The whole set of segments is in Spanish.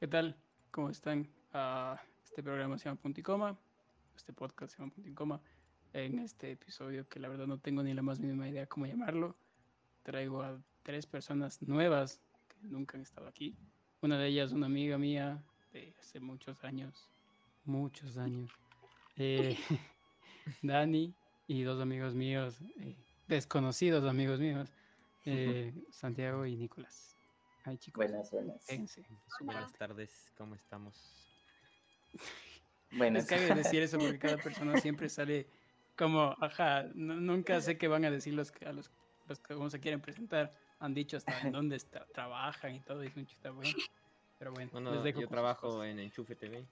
¿Qué tal? ¿Cómo están? Ah, este programa se llama Punto y Coma. Este podcast se llama Punto y Coma. En este episodio, que la verdad no tengo ni la más mínima idea cómo llamarlo, traigo a tres personas nuevas que nunca han estado aquí. Una de ellas, una amiga mía de hace muchos años, muchos años. Eh, Dani y dos amigos míos, eh, desconocidos amigos míos, eh, Santiago y Nicolás. Ay, chicos. Buenas, buenas. Buenas tardes, ¿cómo estamos? Buenas. Es que hay que decir eso porque cada persona siempre sale como, ajá, nunca sé qué van a decir los que, a los, los que cómo se quieren presentar. Han dicho hasta en dónde está- trabajan y todo, y es un chiste bueno. Pero bueno, Bueno, les dejo yo trabajo cosas. en Enchufe TV.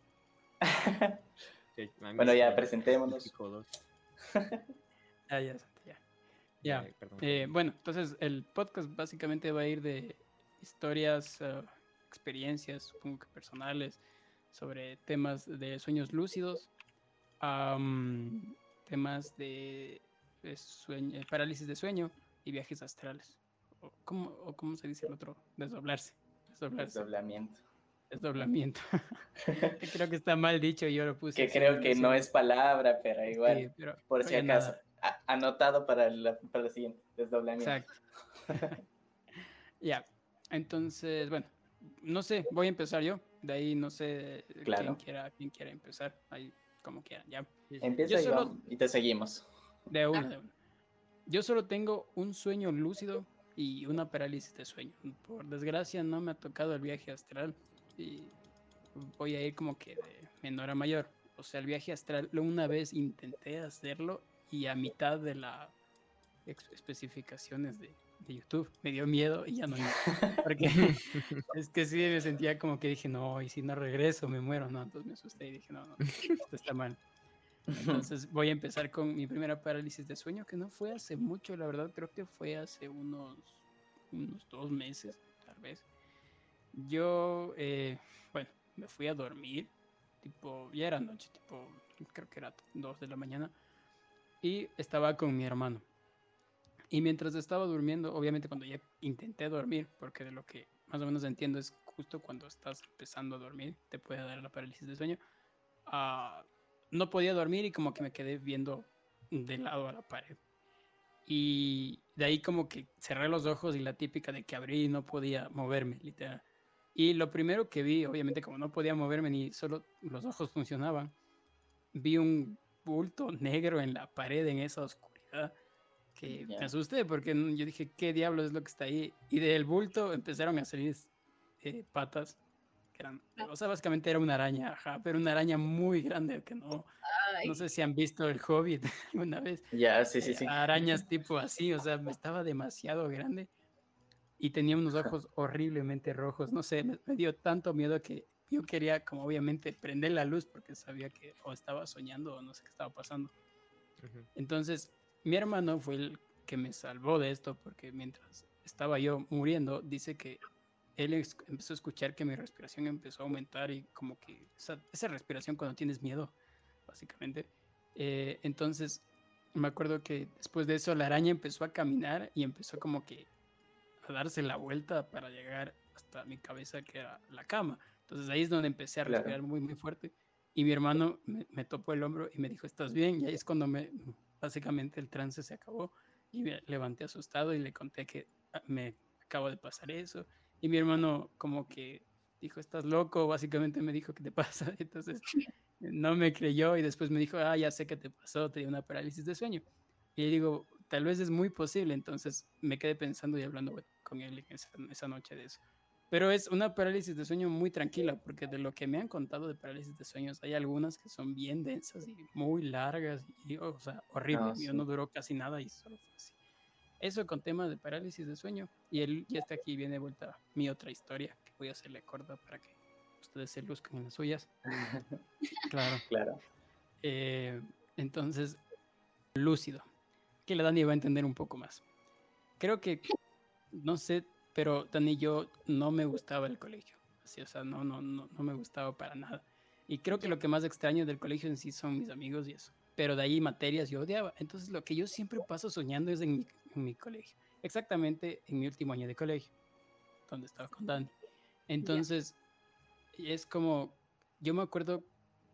Sí, Bueno, ya presentémonos. Dos. Ya, ya, ya. Eh. Eh, bueno, entonces el podcast básicamente va a ir de historias, eh, experiencias, supongo que personales, sobre temas de sueños lúcidos, temas de, de sueño- parálisis de sueño y viajes astrales. O ¿Cómo, o cómo se dice el otro? Desdoblarse. Desdoblarse. Desdoblamiento. Desdoblamiento. creo que está mal dicho yo lo puse. Que creo que no es palabra, pero igual, Sí, pero por si acaso. A- anotado para la, para la siguiente. Desdoblamiento. Exacto. ya, entonces, bueno, no sé, voy a empezar yo. De ahí no sé Claro. quién quiera, quién quiera empezar. Ahí como quieran, ya. Empieza Yo y, solo- y te seguimos. De una, de una. Yo solo tengo un sueño lúcido y una parálisis de sueño. Por desgracia no me ha tocado el viaje astral y voy a ir como que de menor a mayor. O sea, el viaje astral, lo- una vez intenté hacerlo y a mitad de las especificaciones de, de YouTube me dio miedo y ya no. Porque es que sí me sentía como que dije, no, y si no regreso me muero, no. Entonces me asusté y dije, no, no, esto está mal. Entonces voy a empezar con mi primera parálisis de sueño, que no fue hace mucho, la verdad, creo que fue hace unos, unos dos meses, tal vez. Yo, eh, bueno, me fui a dormir, tipo, ya era noche, tipo, creo que era dos de la mañana, y estaba con mi hermano. Y mientras estaba durmiendo, obviamente cuando ya intenté dormir, porque de lo que más o menos entiendo es justo cuando estás empezando a dormir, te puede dar la parálisis de sueño. ah, no podía dormir y como que me quedé viendo de lado a la pared. Y de ahí como que cerré los ojos y la típica de que abrí y no podía moverme, literal. Y lo primero que vi, obviamente como no podía moverme ni solo los ojos funcionaban, vi un bulto negro en la pared en esa oscuridad que Ya. me asusté porque yo dije, ¿qué diablos es lo que está ahí? Y del bulto empezaron a salir eh, patas, que eran, o sea, básicamente era una araña, ajá, pero una araña muy grande que no, Ay, no sé si han visto el Hobbit alguna vez. Ya, sí, sí, Eh, sí. Arañas tipo así, o sea, me estaba demasiado grande y tenía unos ojos horriblemente rojos. No sé, me, me dio tanto miedo que yo quería, como obviamente, prender la luz porque sabía que o estaba soñando o no sé qué estaba pasando. Ujú. Entonces, mi hermano fue el que me salvó de esto porque mientras estaba yo muriendo, dice que él empezó a escuchar que mi respiración empezó a aumentar y como que esa, esa respiración cuando tienes miedo, básicamente. Eh, entonces, me acuerdo que después de eso la araña empezó a caminar y empezó como que a darse la vuelta para llegar hasta mi cabeza, que era la cama. Entonces ahí es donde empecé a Claro. respirar muy, muy fuerte. Y mi hermano me, me topó el hombro y me dijo, ¿estás bien? Y ahí es cuando me, básicamente el trance se acabó y me levanté asustado y le conté que ah, me acabo de pasar eso. Y mi hermano como que dijo, ¿estás loco? Básicamente me dijo, ¿qué te pasa? Entonces no me creyó y después me dijo, ah, ya sé qué te pasó, te dio una parálisis de sueño. Y le digo, tal vez es muy posible. Entonces me quedé pensando y hablando con él esa, esa noche de eso. Pero es una parálisis de sueño muy tranquila, porque de lo que me han contado de parálisis de sueños, hay algunas que son bien densas y muy largas, y, o sea, horrible. Ah, Yo sí. no duró casi nada y solo fue así. Eso con temas de parálisis de sueño. Y él ya está aquí, viene de vuelta mi otra historia, que voy a hacerle corta para que ustedes se luzcan en las suyas. Claro. Claro. Eh, entonces, lúcido. Que la Dani va a entender un poco más. Creo que, no sé, pero Dani y yo no me gustaba el colegio. Así, o sea, no, no, no, no me gustaba para nada. Y creo que lo que más extraño del colegio en sí son mis amigos y eso. Pero de ahí materias yo odiaba. Entonces lo que yo siempre paso soñando es en mi, en mi colegio. Exactamente en mi último año de colegio, donde estaba con Dani. Entonces, es como, yo me acuerdo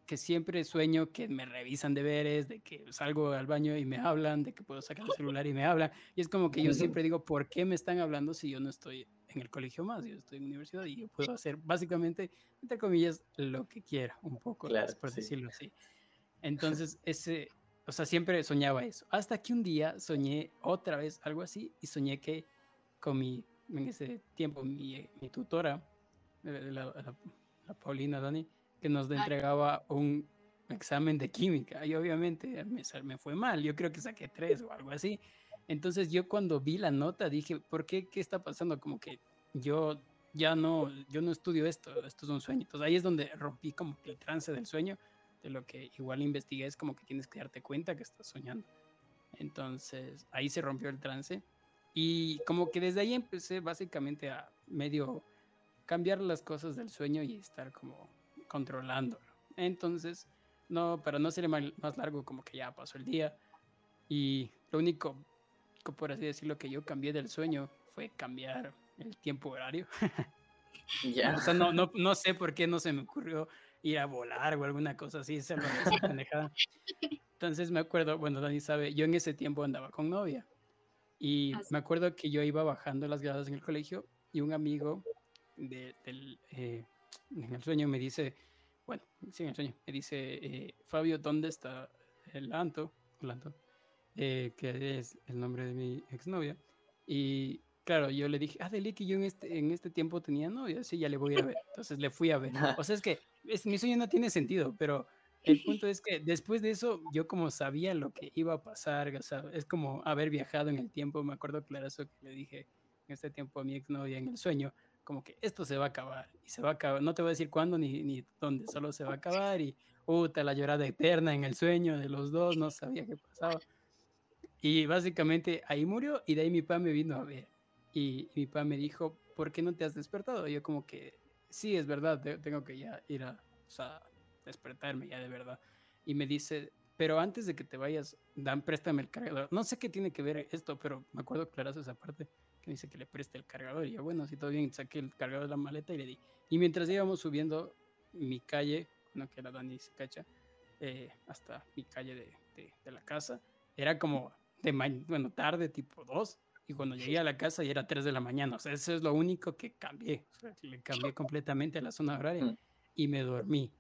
que siempre sueño que me revisan deberes, de que salgo al baño y me hablan, de que puedo sacar el celular y me hablan. Y es como que yo siempre digo, ¿por qué me están hablando si yo no estoy en el colegio más? Yo estoy en universidad y yo puedo hacer básicamente, entre comillas, lo que quiera, un poco, por decirlo así. Entonces, ese, o sea, siempre soñaba eso. Hasta que un día soñé otra vez algo así y soñé que con mi, en ese tiempo, mi, mi tutora, eh, la, la Paulina Dani, que nos entregaba un examen de química y obviamente me, me fue mal, yo creo que saqué tres o algo así. Entonces yo cuando vi la nota dije, ¿por qué? ¿Qué está pasando? Como que yo ya no, yo no estudio esto, esto es un sueño. Entonces ahí es donde rompí como que el trance del sueño, de lo que igual investigué es como que tienes que darte cuenta que estás soñando. Entonces ahí se rompió el trance y como que desde ahí empecé básicamente a medio cambiar las cosas del sueño y estar como controlándolo. Entonces, no, para no ser más largo, como que ya pasó el día. Y lo único, por así decirlo, que yo cambié del sueño fue cambiar el tiempo horario. Ya. o sea, no, no, no sé por qué no se me ocurrió ir a volar o alguna cosa así, se lo Entonces me acuerdo, bueno, Dani sabe, yo en ese tiempo andaba con novia. Y me acuerdo que yo iba bajando las gradas en el colegio y un amigo de, del, eh, en el sueño me dice, bueno, sí, en el sueño, me dice, eh, Fabio, ¿dónde está el Anto? El Anto eh, que es el nombre de mi exnovia. Y claro, yo le dije, ah, Deli, que yo en este, en este tiempo tenía novia, sí, ya le voy a ver. Entonces le fui a ver. O sea, es que es, mi sueño no tiene sentido, pero el punto es que después de eso, yo como sabía lo que iba a pasar, o sea, es como haber viajado en el tiempo. Me acuerdo claro eso que le dije en este tiempo a mi exnovia en el sueño como que esto se va a acabar y se va a acabar. No te voy a decir cuándo ni, ni dónde, solo se va a acabar y puta, la llorada eterna en el sueño de los dos, no sabía qué pasaba. Y básicamente ahí murió y de ahí mi papá me vino a ver. Y, mi papá me dijo, ¿por qué no te has despertado? Y yo como que, sí, es verdad, tengo que ya ir a, o sea, despertarme ya de verdad. Y me dice, pero antes de que te vayas, dan, préstame el cargador. No sé qué tiene que ver esto, pero me acuerdo claro esa parte que dice que le preste el cargador. Y yo, bueno, si todo bien, saqué el cargador de la maleta y le di. Y mientras íbamos subiendo mi calle, no que la Dani se cacha, eh, hasta mi calle de, de, la casa, era como de bueno, tarde, tipo 2. Y cuando llegué a la casa ya era 3 de la mañana. O sea, eso es lo único que cambié. O sea, le cambié completamente a la zona horaria mm. y me dormí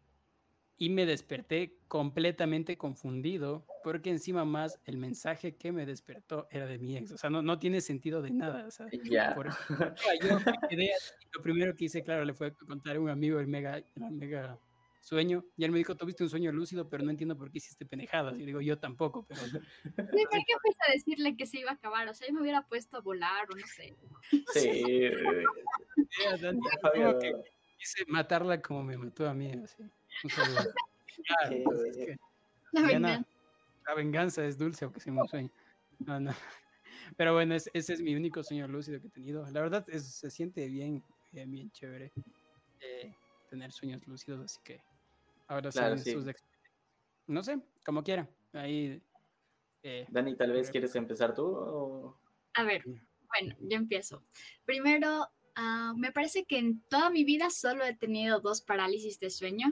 y me desperté completamente confundido porque encima más el mensaje que me despertó era de mi ex. O sea, no, no tiene sentido de nada. O sea, yo lo primero que hice, claro, le fue a contar a un amigo el mega, el mega sueño y él me dijo, tuviste un sueño lúcido, pero no entiendo por qué hiciste pendejadas. Y digo, yo tampoco, pero... ¿Por qué fuiste a decirle que se iba a acabar? O sea, yo me hubiera puesto a volar o no sé. Sí. como que quise matarla como me mató a mí, así. La, venganza. es dulce, aunque sea un sueño. Pero bueno, ese es mi único sueño lúcido que he tenido. La verdad, es, se siente bien, bien, chévere eh, tener sueños lúcidos, así que ahora claro, sus No sé, como quiera. Ahí. Eh, Dani, tal vez quieres empezar tú. A ver, bueno, yo empiezo. Primero, ah, me parece que en toda mi vida solo he tenido dos parálisis de sueño.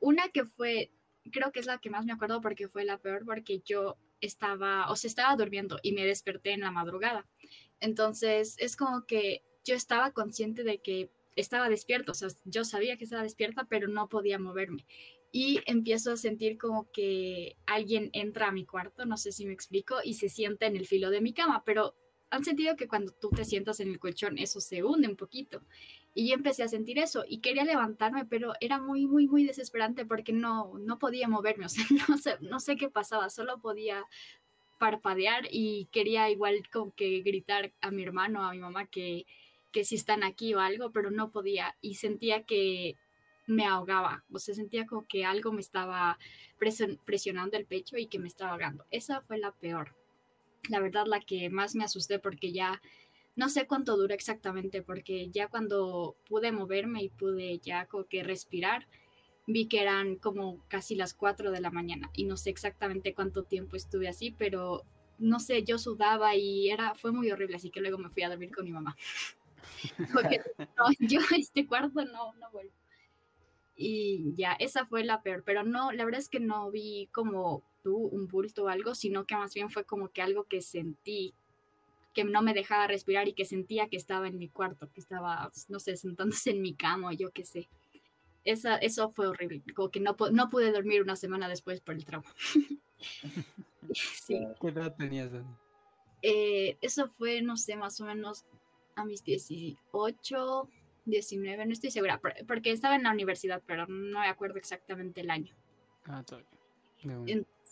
Una que fue, creo que es la que más me acuerdo porque fue la peor, porque yo estaba, o se estaba durmiendo y me desperté en la madrugada. Entonces, es como que yo estaba consciente de que estaba despierto, o sea, yo sabía que estaba despierta, pero no podía moverme. Y empiezo a sentir como que alguien entra a mi cuarto, no sé si me explico, y se sienta en el filo de mi cama, pero han sentido que cuando tú te sientas en el colchón, eso se hunde un poquito. Y yo empecé a sentir eso y quería levantarme, pero era muy, muy, muy desesperante porque no, no podía moverme, o sea, no sé, no sé qué pasaba, solo podía parpadear y quería igual como que gritar a mi hermano, a mi mamá que, que si están aquí o algo, pero no podía y sentía que me ahogaba, o sea, sentía como que algo me estaba presionando el pecho y que me estaba ahogando. Esa fue la peor, la verdad la que más me asusté porque ya no sé cuánto dura exactamente, porque ya cuando pude moverme y pude ya como que respirar, vi que eran como casi las 4 de la mañana y no sé exactamente cuánto tiempo estuve así, pero no sé, yo sudaba y era, fue muy horrible, así que luego me fui a dormir con mi mamá. Porque no, yo este cuarto no, no vuelvo. Y ya, esa fue la peor, pero no, la verdad es que no vi como tú un bulto o algo, sino que más bien fue como que algo que sentí que no me dejaba respirar y que sentía que estaba en mi cuarto, que estaba, no sé, sentándose en mi cama, yo qué sé. Esa, eso fue horrible, como que no, no pude dormir una semana después por el trauma. sí. ¿Qué edad tenías, eh, eso fue, no sé, más o menos a mis 18, 19, no estoy segura, porque estaba en la universidad, pero no me acuerdo exactamente el año. Ah,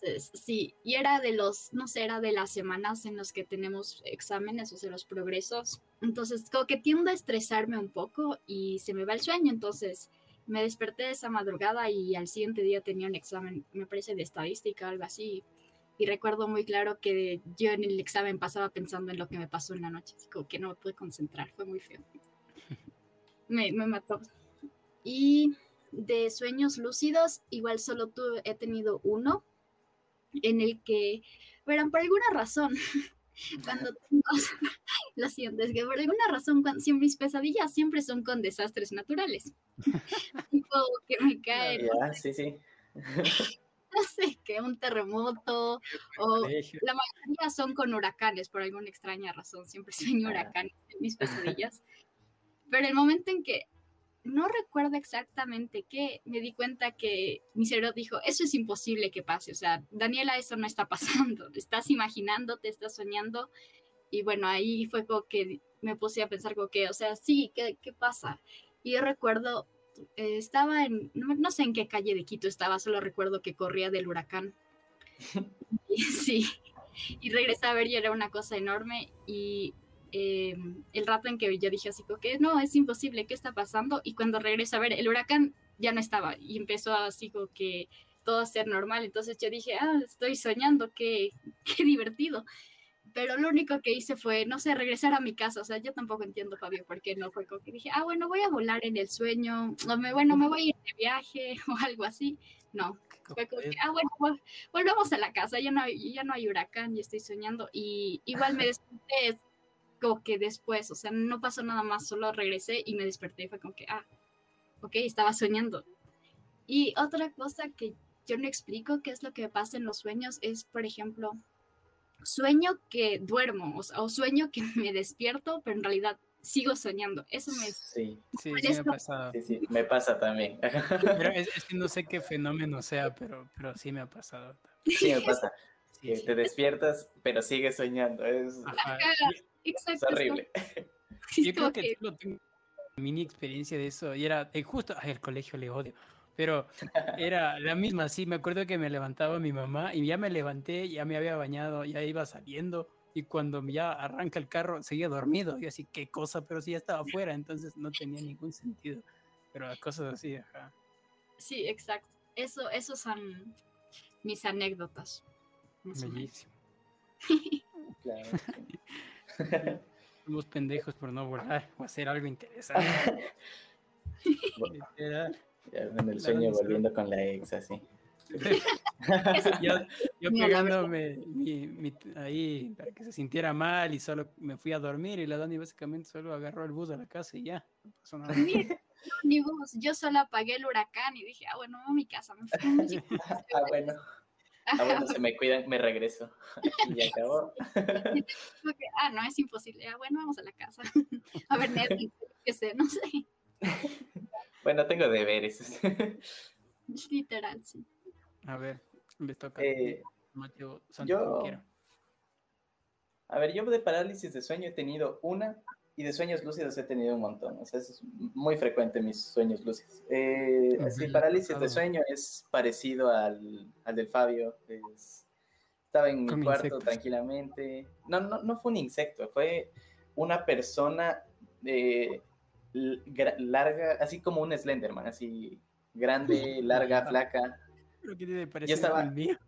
Entonces, sí, y era de los, no sé, era de las semanas en las que tenemos exámenes, o sea, los progresos. Entonces, como que tiendo a estresarme un poco y se me va el sueño, entonces me desperté esa madrugada y al siguiente día tenía un examen, me parece de estadística, algo así. Y recuerdo muy claro que yo en el examen pasaba pensando en lo que me pasó en la noche, así como que no me pude concentrar, fue muy feo. Me, me mató. Y de sueños lúcidos, igual solo tuve, he tenido uno en el que, verán, por alguna razón, cuando tengo, lo siento, es que por alguna razón, cuando, mis pesadillas siempre son con desastres naturales. tipo que me cae. sí, sí. no sé, que un terremoto o la mayoría son con huracanes por alguna extraña razón, siempre sueño huracanes en mis pesadillas. Pero el momento en que no recuerdo exactamente qué, me di cuenta que mi cerebro dijo, eso es imposible que pase, o sea, Daniela, eso no está pasando, estás imaginando, te estás soñando, y bueno, ahí fue como que me puse a pensar como que, o sea, sí, ¿qué, qué pasa? Y yo recuerdo eh, estaba en, no, sé en qué calle de Quito estaba, solo recuerdo que corría del huracán. sí, y regresé a ver y era una cosa enorme y eh, el rato en que yo dije así como que no, es imposible, ¿qué está pasando? Y cuando regresé a ver, el huracán ya no estaba y empezó así como que todo a ser normal. Entonces yo dije, ah, estoy soñando, qué, qué divertido pero lo único que hice fue, no sé, regresar a mi casa. O sea, yo tampoco entiendo, Fabio, por qué no fue como que dije, ah, bueno, voy a volar en el sueño, o me, bueno, me voy a ir de viaje o algo así. No, fue como que, ah, bueno, volvamos a la casa, ya no, ya no hay huracán, y estoy soñando. Y igual me desperté como que después, o sea, no pasó nada más, solo regresé y me desperté y fue como que, ah, ok, estaba soñando. Y otra cosa que yo no explico qué es lo que pasa en los sueños es, por ejemplo, sueño que duermo, o, sueño que me despierto, pero en realidad sigo soñando. Eso me... Sí, sí, sí me pasa. Sí, sí, me pasa también. Pero es, que no sé qué fenómeno sea, pero, pero sí me ha pasado. Sí, me pasa. que te despiertas, pero sigues soñando. Es, es horrible. Yo creo que tengo mini experiencia de eso. Y era eh, justo, ay, el colegio le odio. Pero era la misma, sí, me acuerdo que me levantaba mi mamá y ya me levanté, ya me había bañado, ya iba saliendo y cuando ya arranca el carro seguía dormido. Y así, qué cosa, pero sí ya estaba afuera, entonces no tenía ningún sentido. Pero las cosas así, ajá. Sí, exacto. Eso, esos son mis anécdotas. Bellísimo. claro. Somos pendejos por no volar o hacer algo interesante. en el sueño volviendo con la ex, así. yo, yo pegándome ahí para que se sintiera mal y solo me fui a dormir y la Dani básicamente solo agarró el bus a la casa y ya, no pasó nada. Ni, bus, yo solo apagué el huracán y dije, ah, bueno, a mi casa. Me fui ah, bueno. Ah, bueno, se me cuidan, me regreso. Y ya acabó. ah, no, es imposible. Ah, bueno, vamos a la casa. A ver, Netflix, qué sé, no sé. Bueno, tengo deberes. Literal, sí. A ver, me toca. Eh, yo, a ver, yo de parálisis de sueño he tenido una y de sueños lúcidos he tenido un montón. O sea, es muy frecuente mis sueños lúcidos. Eh, así, parálisis de sueño es parecido al, al del Fabio. estaba en mi cuarto tranquilamente. No, no, no fue un insecto, fue una persona de larga, así como un Slenderman, así grande, larga, flaca. Lo que parecido estaba... el mío.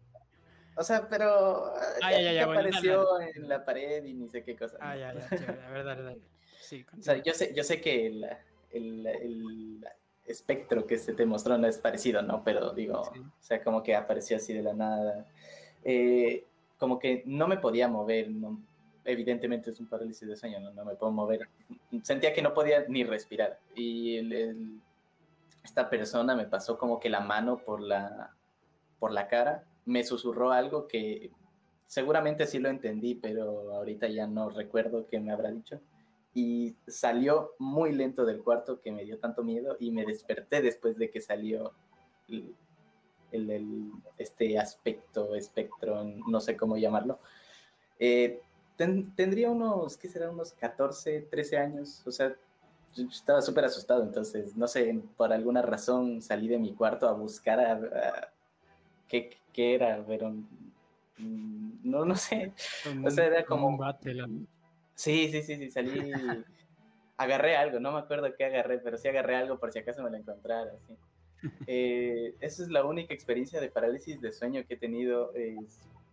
O sea, pero ah, apareció en la pared y ni sé qué cosa. Ah, ya, ya, la verdad, Sí, o sea, yo sé, yo sé que el, el, el, espectro que se te mostró no es parecido, ¿no? Pero digo, o sea, como que apareció así de la nada. Eh, como que no me podía mover, no, evidentemente es un parálisis de sueño, no, me puedo mover. Sentía que no podía ni respirar. Y el, esta persona me pasó como que la mano por la, por la cara, me susurró algo que seguramente sí lo entendí, pero ahorita ya no recuerdo qué me habrá dicho. Y salió muy lento del cuarto que me dio tanto miedo y me desperté después de que salió el, este aspecto, espectro, no sé cómo llamarlo. Eh, tendría unos, ¿qué será? Unos 14, 13 años, o sea, estaba súper asustado, entonces, no sé, por alguna razón salí de mi cuarto a buscar a, qué, qué, era, pero mm, no, no sé, o sea, era como... Un Sí, sí, sí, sí, salí, agarré algo, no me acuerdo qué agarré, pero sí agarré algo por si acaso me lo encontrara, sí. Eh, esa es la única experiencia de parálisis de sueño que he tenido.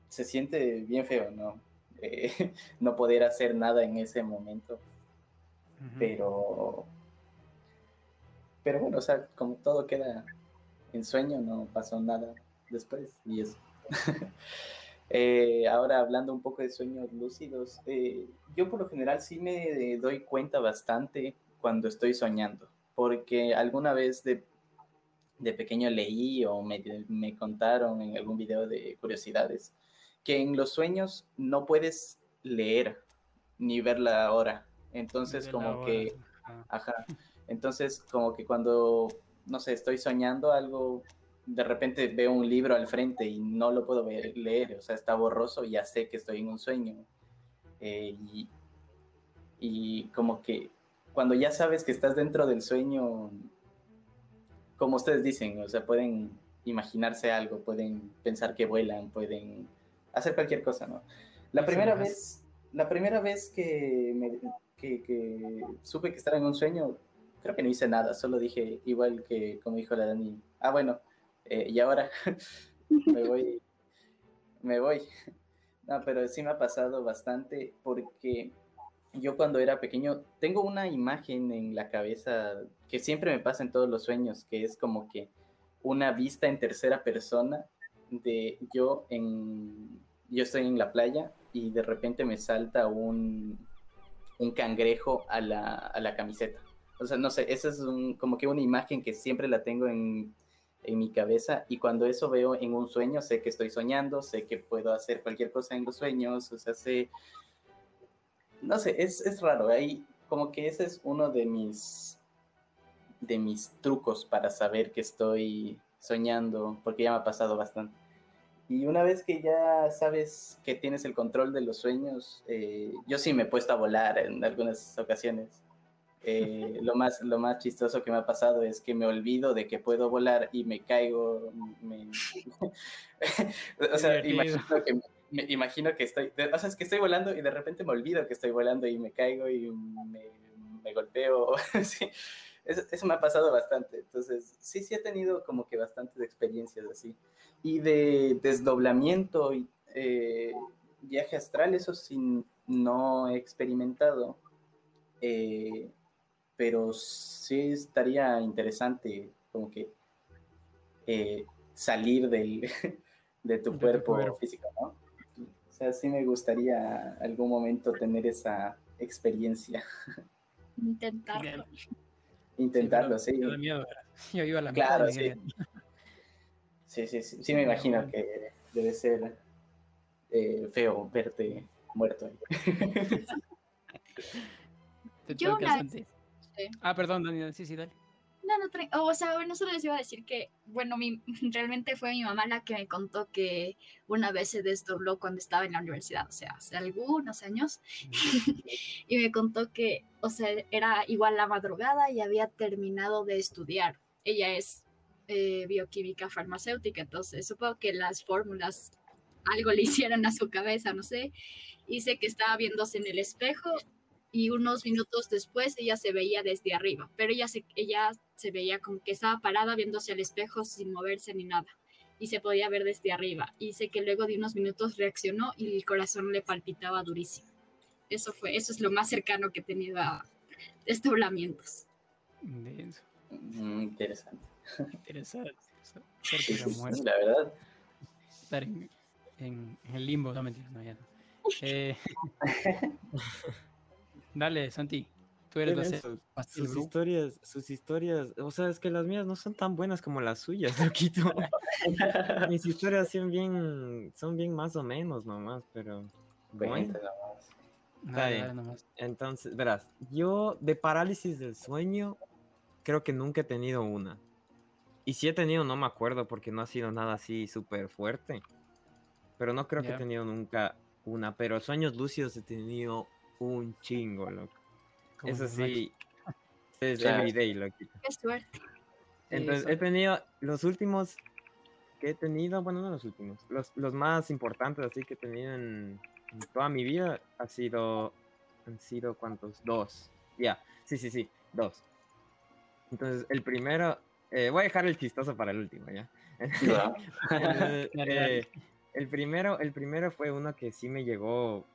se siente bien feo, ¿no? Eh, no poder hacer nada en ese momento. Pero. Pero bueno, o sea, como todo queda en sueño, no pasó nada después y eso. Eh, ahora hablando un poco de sueños lúcidos, yo por lo general sí me doy cuenta bastante cuando estoy soñando, porque alguna vez de de pequeño leí o me, me, contaron en algún video de curiosidades que en los sueños no puedes leer ni ver la hora. Entonces como que, ajá. entonces como que cuando, no sé, estoy soñando algo, de repente veo un libro al frente y no lo puedo ver, leer, o sea, está borroso y ya sé que estoy en un sueño. Eh, y, y como que cuando ya sabes que estás dentro del sueño, como ustedes dicen, o sea, pueden imaginarse algo, pueden pensar que vuelan, pueden hacer cualquier cosa, ¿no? La primera vez, la primera vez que, me, que, supe que estaba en un sueño, creo que no hice nada, solo dije, igual que como dijo la Dani, ah, bueno, eh, y ahora me voy, me voy. No, pero sí me ha pasado bastante porque yo cuando era pequeño tengo una imagen en la cabeza que siempre me pasa en todos los sueños, que es como que una vista en tercera persona de yo en yo estoy en la playa y de repente me salta un, un cangrejo a la, a la camiseta. O sea, no sé, esa es un, como que una imagen que siempre la tengo en, en mi cabeza y cuando eso veo en un sueño, sé que estoy soñando, sé que puedo hacer cualquier cosa en los sueños, o sea, sé, no sé, es, es raro. Ahí como que ese es uno de mis de mis trucos para saber que estoy soñando, porque ya me ha pasado bastante. Y una vez que ya sabes que tienes el control de los sueños, eh, yo sí me he puesto a volar en algunas ocasiones. Eh, lo, más, lo más chistoso que me ha pasado es que me olvido de que puedo volar y me caigo. o sea, imagino que me imagino que estoy, o sea, es que estoy volando y de repente me olvido que estoy volando y me caigo y me, golpeo. sí, eso, me ha pasado bastante. Entonces, sí, sí he tenido como que bastantes experiencias así. Y de desdoblamiento y eh, viaje astral, eso sí no he experimentado. Eh, pero sí estaría interesante como que eh, salir del, de tu cuerpo físico, ¿no? sea, sí me gustaría algún momento tener esa experiencia. Intentarlo. Intentarlo, sí. Yo, miedo. yo iba a la claro, sí. sí. sí, sí, sí, me imagino que debe ser eh, feo verte muerto. yo Ah, perdón, Daniel, sí, sí, dale. No, no, o sea, bueno, solo les iba a decir que, bueno, mi, realmente fue mi mamá la que me contó que una vez se desdobló cuando estaba en la universidad, o sea, hace algunos años, y me contó que, o sea, era igual la madrugada y había terminado de estudiar. Ella es eh, bioquímica farmacéutica, entonces supongo que las fórmulas algo le hicieron a su cabeza, no sé, sé que estaba viéndose en el espejo y unos minutos después ella se veía desde arriba, pero ella se, ella se veía como que estaba parada viéndose al espejo sin moverse ni nada y se podía ver desde arriba. Y sé que luego de unos minutos reaccionó y el corazón le palpitaba durísimo. Eso fue, eso es lo más cercano que he tenido a desdoblamientos. Mm, interesante. Interesante. la verdad. Estar en, en, el limbo, no no, ya no. Eh, Dale, Santi. Tú eres la sus historias, sus historias, o sea, es que las mías no son tan buenas como las suyas, loquito. Mis historias son bien, son bien más o menos nomás, pero bueno. Entonces, verás, yo de parálisis del sueño creo que nunca he tenido una. Y si he tenido, no me acuerdo porque no ha sido nada así súper fuerte. Pero no creo que he tenido nunca una. Pero sueños lúcidos he tenido un chingo, loco. Eso sí, es everyday, loquito. Qué suerte. Entonces, he tenido los últimos que he tenido, bueno, no los últimos, los, los más importantes así que he tenido en, toda mi vida ha sido, han sido cuántos, dos. Ya, sí, sí, sí, dos. Entonces, el primero, eh, voy a dejar el chistoso para el último, ¿ya? Eh, el, primero, el primero fue uno que sí me llegó,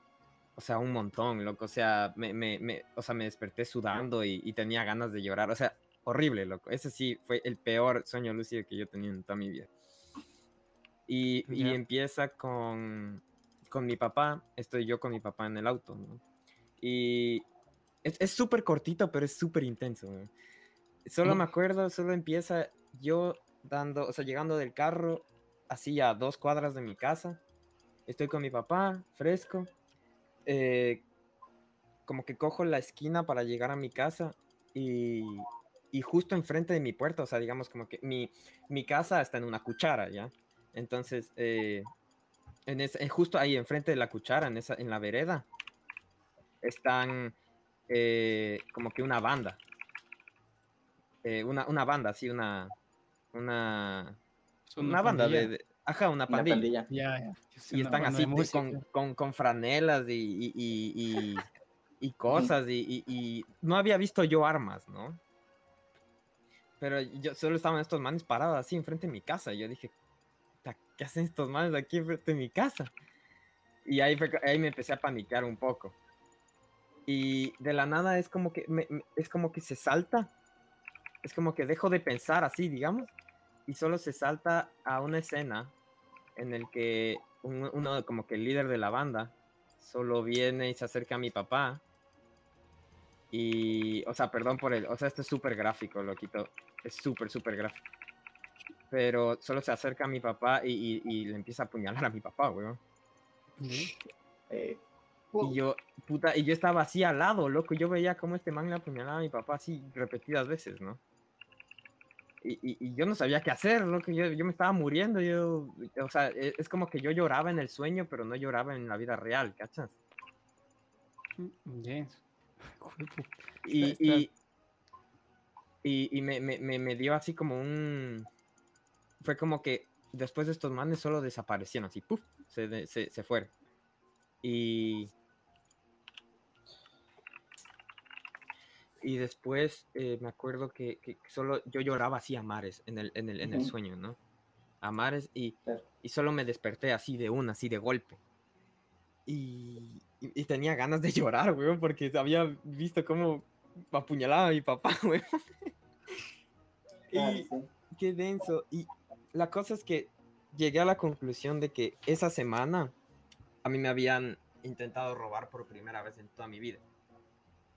o sea, un montón, loco. O sea, me, me, me o sea, me desperté sudando y, tenía ganas de llorar. O sea, horrible, loco. Ese sí fue el peor sueño lúcido que yo tenía en toda mi vida. Y, y empieza con, con mi papá. Estoy yo con mi papá en el auto, ¿no? Y es súper cortito, pero es súper intenso. ¿no? Solo me acuerdo, solo empieza yo dando, o sea, llegando del carro, así a dos cuadras de mi casa. Estoy con mi papá, fresco. Eh, como que cojo la esquina para llegar a mi casa y, y, justo enfrente de mi puerta, o sea, digamos como que mi, mi casa está en una cuchara, ¿ya? Entonces, eh, en ese, justo ahí enfrente de la cuchara, en, esa, en la vereda, están eh, como que una banda, eh, una, una, banda, sí, una. Una. Una, banda de, Ajá, una pandilla. Y están así con, con, con, franelas y, y, y, cosas. y, no había visto yo armas, ¿no? Pero yo solo estaban estos manes parados así enfrente de mi casa. Y yo dije, ¿qué hacen estos manes aquí enfrente de mi casa? Y ahí, ahí me empecé a paniquear un poco. Y de la nada es como que, es como que se salta es como que dejo de pensar así, digamos, y solo se salta a una escena en el que uno, como que el líder de la banda, solo viene y se acerca a mi papá. Y, o sea, perdón por el, o sea, esto es súper gráfico, lo quito, es súper, súper gráfico. Pero solo se acerca a mi papá y, y, le empieza a apuñalar a mi papá, weón. Eh, y yo, puta, y yo estaba así al lado, loco. Yo veía cómo este man le apuñalaba a mi papá así repetidas veces, ¿no? Y, yo no sabía qué hacer, ¿no? yo, yo me estaba muriendo, yo, o sea, e, es, como que yo lloraba en el sueño, pero no lloraba en la vida real, ¿cachas? Yes. Y, y, y, me, me, me, dio así como un... Fue como que después de estos manes solo desaparecieron, así, ¡puf! Se, se, se fueron. Y, y después eh, me acuerdo que, solo yo lloraba así a mares en el, en el, en el sueño, ¿no? A mares y, y, solo me desperté así de una, así de golpe. Y, y, tenía ganas de llorar, weón, porque había visto cómo apuñalaba a mi papá, weón. y qué denso. Y la cosa es que llegué a la conclusión de que esa semana a mí me habían intentado robar por primera vez en toda mi vida.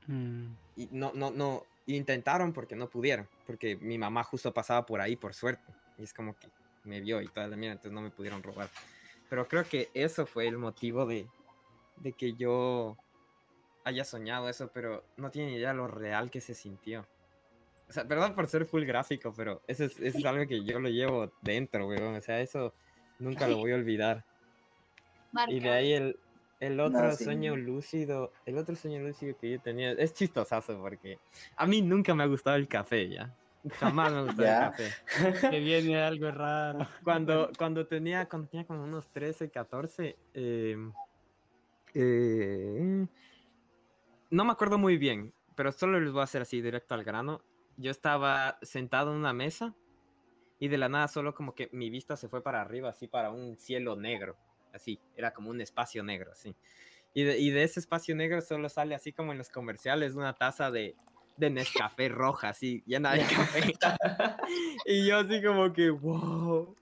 Mm. Y no, no, no, intentaron porque no pudieron, porque mi mamá justo pasaba por ahí por suerte. Y es como que me vio y toda la mierda, entonces no me pudieron robar. Pero creo que eso fue el motivo de, de que yo haya soñado eso, pero no tiene idea lo real que se sintió. O sea, perdón por ser full gráfico, pero eso es, eso es algo que yo lo llevo dentro, weón. O sea, eso nunca lo voy a olvidar. Y de ahí el, el otro sueño lúcido, el otro sueño lúcido que yo tenía, es chistosazo porque a mí nunca me ha gustado el café, ¿ya? Jamás me gustó el café. Que viene algo raro. Cuando, cuando, tenía, cuando tenía como unos 13, 14, em, eh, no me acuerdo muy bien, pero solo les voy a hacer así directo al grano. Yo estaba sentado en una mesa y de la nada solo como que mi vista se fue para arriba, así para un cielo negro así, era como un espacio negro, así. Y de, y de, ese espacio negro solo sale así como en los comerciales una taza de, de Nescafé roja, así, llena de café. y yo así como que, wow.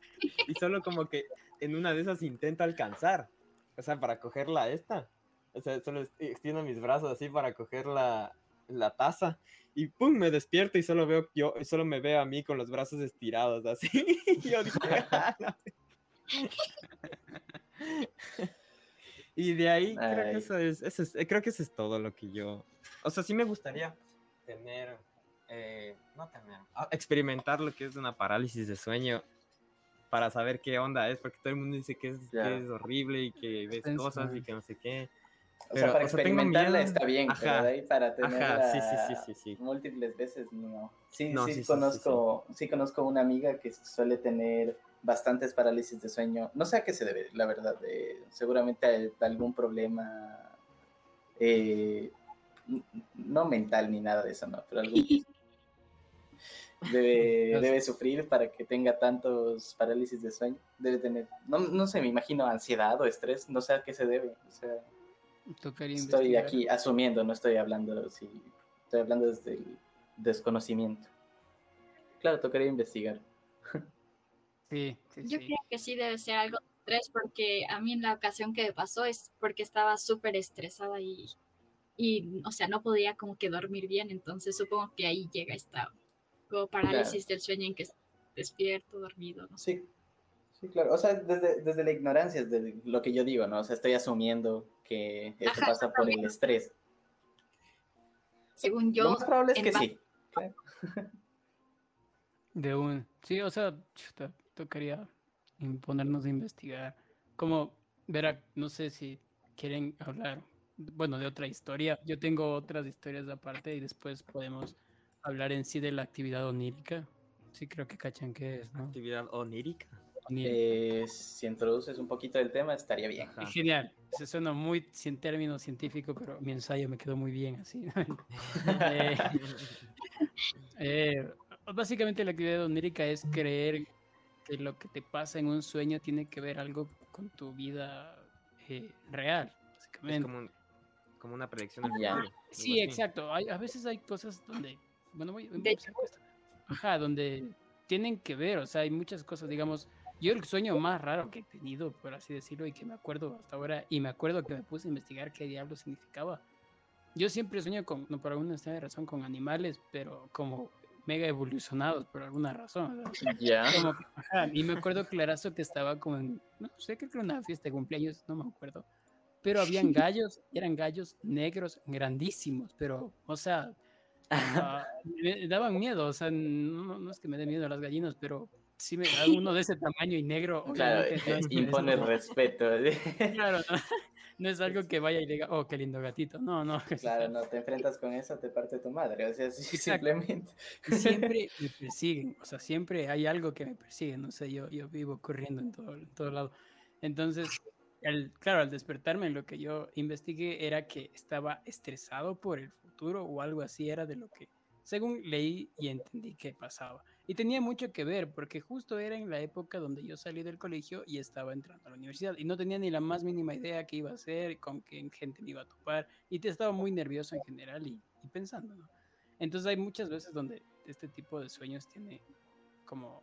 Y solo como que en una de esas intento alcanzar, o sea, para cogerla esta. O sea, solo extiendo mis brazos así para coger la, la taza y pum, me despierto y solo veo yo, solo me veo a mí con los brazos estirados así. yo dije, ah, y de ahí creo que eso es, eso es, creo que eso es todo lo que yo, o sea, sí me gustaría tener, eh, no tener, ah, experimentar lo que es una parálisis de sueño para saber qué onda es, porque todo el mundo dice que es, que es horrible y que ves cosas y que no sé qué. O sea, para experimentarla está bien, pero de ahí para tenerla sí, sí, múltiples veces, no. Sí, sí, conozco, sí, conozco una amiga que suele tener bastantes parálisis de sueño. No sé a qué se debe, la verdad. Eh, seguramente a algún problema, eh, no mental ni nada de eso, ¿no? Pero algún, debe, debe sufrir para que tenga tantos parálisis de sueño. Debe tener, no, no sé, me imagino ansiedad o estrés, no sé a qué se debe. O sea, estoy aquí asumiendo, no estoy hablando, sí, estoy hablando desde el desconocimiento. Claro, tocaría investigar. Sí, Yo creo que sí debe ser algo de estrés porque a mí en la ocasión que me pasó es porque estaba súper estresada y, y, o sea, no podía como que dormir bien, entonces supongo que ahí llega esta como parálisis del sueño en que despierto, dormido, no sé. Sí, sí, claro. O sea, desde, desde la ignorancia es de lo que yo digo, ¿no? O sea, estoy asumiendo que esto pasa por el estrés. Según yo. Lo más probable es que sí. De un. Sí, o sea, tocaría ponernos a investigar. Como, verá, no sé si quieren hablar, bueno, de otra historia. Yo tengo otras historias aparte y después podemos hablar en sí de la actividad onírica. Sí, creo que cachan que es, ¿no? Actividad onírica. Eh, si introduces un poquito del tema, estaría bien. Genial. Se suena muy sin término científico, pero mi ensayo me quedó muy bien así. Eh, eh, básicamente la actividad onírica es creer que lo que te pasa en un sueño tiene que ver algo con tu vida real. Básicamente. Es como, una predicción del Sí, exacto. Hay, a veces hay cosas donde bueno, voy, a Ajá, donde tienen que ver, o sea, hay muchas cosas, digamos, yo el sueño más raro que he tenido, por así decirlo, y que me acuerdo hasta ahora, y me acuerdo que me puse a investigar qué diablo significaba. Yo siempre sueño con, no por alguna razón, con animales, pero como mega evolucionados por alguna razón. Ya. y me acuerdo clarazo que estaba como en, no sé, creo que era una fiesta de cumpleaños, no me acuerdo. Pero habían gallos, eran gallos negros grandísimos, pero, o sea, Ah, me daban miedo, o sea, no, es que me dé miedo a las gallinas, pero sí me da uno de ese tamaño y negro. Claro, impone respeto. Claro, no, es algo que vaya y diga, oh, qué lindo gatito. No, no. Claro, no te enfrentas con eso, te parte tu madre, o sea, simplemente. Siempre me persiguen, o sea, siempre hay algo que me persigue, no sé, yo, yo vivo corriendo en todo, en todo lado. Entonces, el, claro, al despertarme, lo que yo investigué era que estaba estresado por el o algo así era de lo que, según leí y entendí que pasaba. Y tenía mucho que ver, porque justo era en la época donde yo salí del colegio y estaba entrando a la universidad y no tenía ni la más mínima idea qué iba a hacer, con qué gente me iba a topar y te estaba muy nervioso en general y, pensando, ¿no? Entonces hay muchas veces donde este tipo de sueños tiene como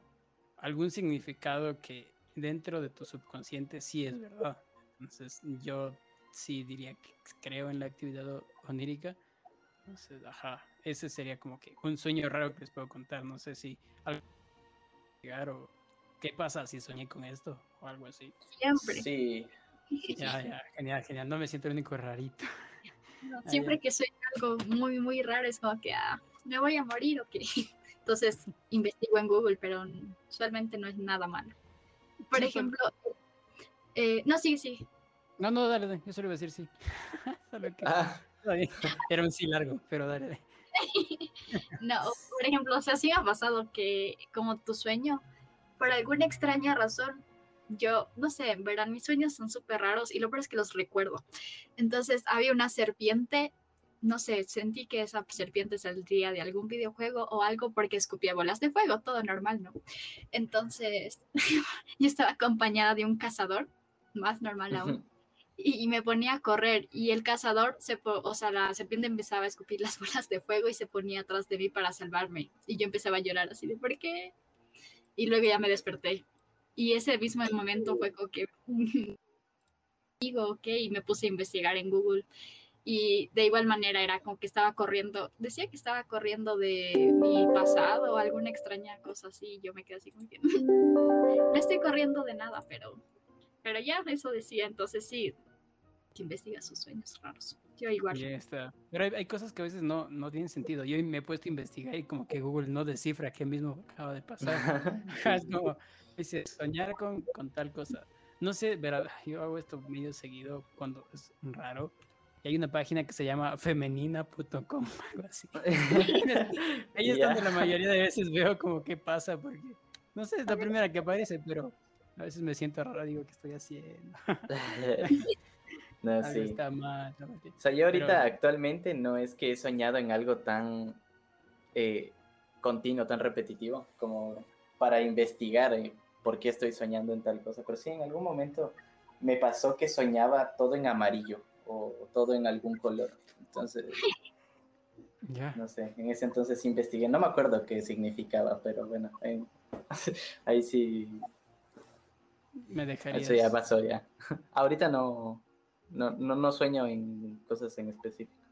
algún significado que dentro de tu subconsciente sí es verdad. Entonces yo sí diría que creo en la actividad onírica entonces, ajá, ese sería como que un sueño raro que les puedo contar. No sé si algo llegar o qué pasa si soñé con esto o algo así. Siempre. Sí. Ya, ya, genial, genial. No me siento el único rarito. siempre que sueño algo muy, muy raro es como que, ah, me voy a morir o qué. Entonces investigo en Google, pero usualmente no es nada malo. Por ejemplo, eh, no, sí, sí. No, no, dale, dale. yo solo iba a decir sí. ah. Era un sí largo, pero dale. no, por ejemplo, o sea, sí ha pasado que como tu sueño, por alguna extraña razón, yo, no sé, verán, mis sueños son súper raros y lo peor es que los recuerdo. Entonces, había una serpiente, no sé, sentí que esa serpiente saldría de algún videojuego o algo porque escupía bolas de fuego, todo normal, ¿no? Entonces, yo estaba acompañada de un cazador, más normal aún y, me ponía a correr y el cazador, se o sea, la serpiente empezaba a escupir las bolas de fuego y se ponía atrás de mí para salvarme. Y yo empezaba a llorar así de, ¿por qué? Y luego ya me desperté. Y ese mismo momento fue como que digo, ok, y me puse a investigar en Google. y de igual manera era como que estaba corriendo, decía que estaba corriendo de mi pasado o alguna extraña cosa así, yo me quedé así como que no estoy corriendo de nada, pero, pero ya eso decía, entonces sí, que investiga sus sueños raros. Yo igual. Ya está. Pero hay, cosas que a veces no, no tienen sentido. Yo me he puesto a investigar y como que Google no descifra qué mismo acaba de pasar. es como, dice, soñar con, con tal cosa. No sé, verá, yo hago esto medio seguido cuando es raro y hay una página que se llama femenina.com, algo así. Ahí es donde la mayoría de veces veo como qué pasa, porque no sé, es la primera que aparece, pero a veces me siento raro, digo, ¿qué estoy haciendo? no, sí. Está mal, o sea, yo ahorita actualmente no es que he soñado en algo tan eh, continuo, tan repetitivo, como para investigar eh, por qué estoy soñando en tal cosa, pero sí, en algún momento me pasó que soñaba todo en amarillo o todo en algún color. Entonces, no sé, en ese entonces investigué, no me acuerdo qué significaba, pero bueno, ahí, sí. Me dejaría. Eso ya pasó ya. Ahorita no, no, no, sueño en cosas en específico.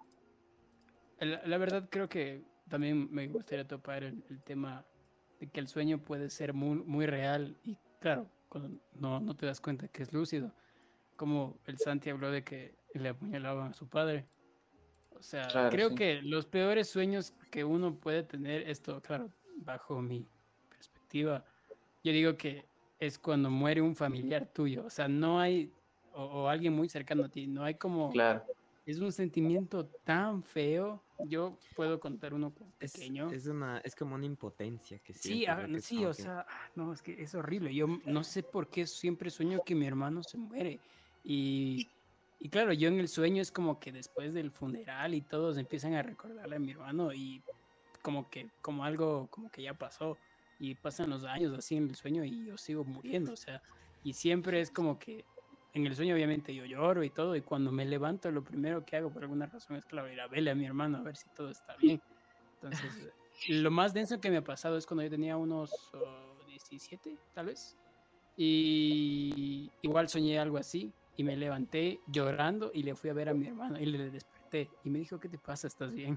La, verdad creo que también me gustaría topar el, tema de que el sueño puede ser muy, muy real y claro, cuando no, no te das cuenta que es lúcido. Como el Santi habló de que le apuñalaban a su padre. O sea, creo que los peores sueños que uno puede tener, esto, claro, bajo mi perspectiva, yo digo que es cuando muere un familiar tuyo. O sea, no hay, o, alguien muy cercano a ti, no hay como... Claro. Es un sentimiento tan feo. Yo puedo contar uno pequeño. Es, una, es como una impotencia que sí. Ah, sí, o sea, ah, no, es que es horrible. Yo no sé por qué siempre sueño que mi hermano se muere. Y y claro, yo en el sueño es como que después del funeral y todos empiezan a recordarle a mi hermano y como que, como algo, como que ya pasó. Y pasan los años así en el sueño y yo sigo muriendo, o sea, y siempre es como que en el sueño obviamente yo lloro y todo, y cuando me levanto lo primero que hago por alguna razón es, claro, ir a verle a mi hermano a ver si todo está bien. Entonces, lo más denso que me ha pasado es cuando yo tenía unos 17, tal vez. Y igual soñé algo así, y me levanté llorando y le fui a ver a mi hermano y le desperté y me dijo, ¿qué te pasa? ¿Estás bien?